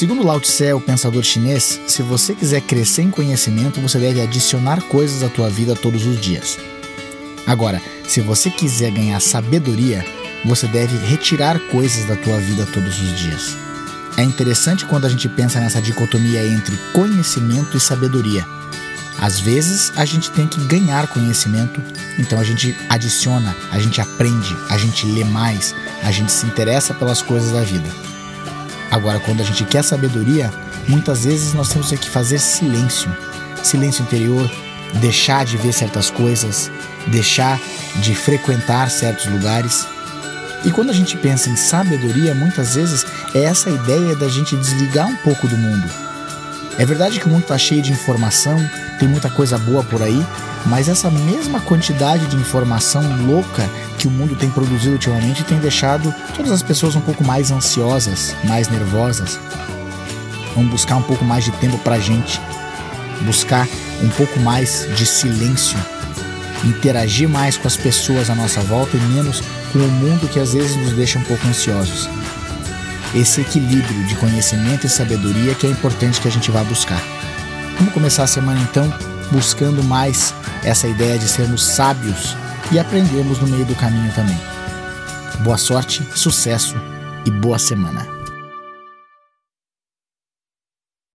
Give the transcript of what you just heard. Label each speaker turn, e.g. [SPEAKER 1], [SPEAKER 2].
[SPEAKER 1] Segundo Lao Tse, o pensador chinês, se você quiser crescer em conhecimento, você deve adicionar coisas à tua vida todos os dias. Agora, se você quiser ganhar sabedoria, você deve retirar coisas da tua vida todos os dias. É interessante quando a gente pensa nessa dicotomia entre conhecimento e sabedoria. Às vezes a gente tem que ganhar conhecimento, então a gente adiciona, a gente aprende, a gente lê mais, a gente se interessa pelas coisas da vida. Agora, quando a gente quer sabedoria, muitas vezes nós temos que fazer silêncio silêncio interior, deixar de ver certas coisas, deixar de frequentar certos lugares. E quando a gente pensa em sabedoria, muitas vezes é essa ideia da gente desligar um pouco do mundo. É verdade que o mundo está cheio de informação, tem muita coisa boa por aí, mas essa mesma quantidade de informação louca que o mundo tem produzido ultimamente tem deixado todas as pessoas um pouco mais ansiosas, mais nervosas. Vamos buscar um pouco mais de tempo para a gente, buscar um pouco mais de silêncio, interagir mais com as pessoas à nossa volta e menos com o mundo que às vezes nos deixa um pouco ansiosos. Esse equilíbrio de conhecimento e sabedoria que é importante que a gente vá buscar. Vamos começar a semana então buscando mais essa ideia de sermos sábios e aprendermos no meio do caminho também. Boa sorte, sucesso e boa semana.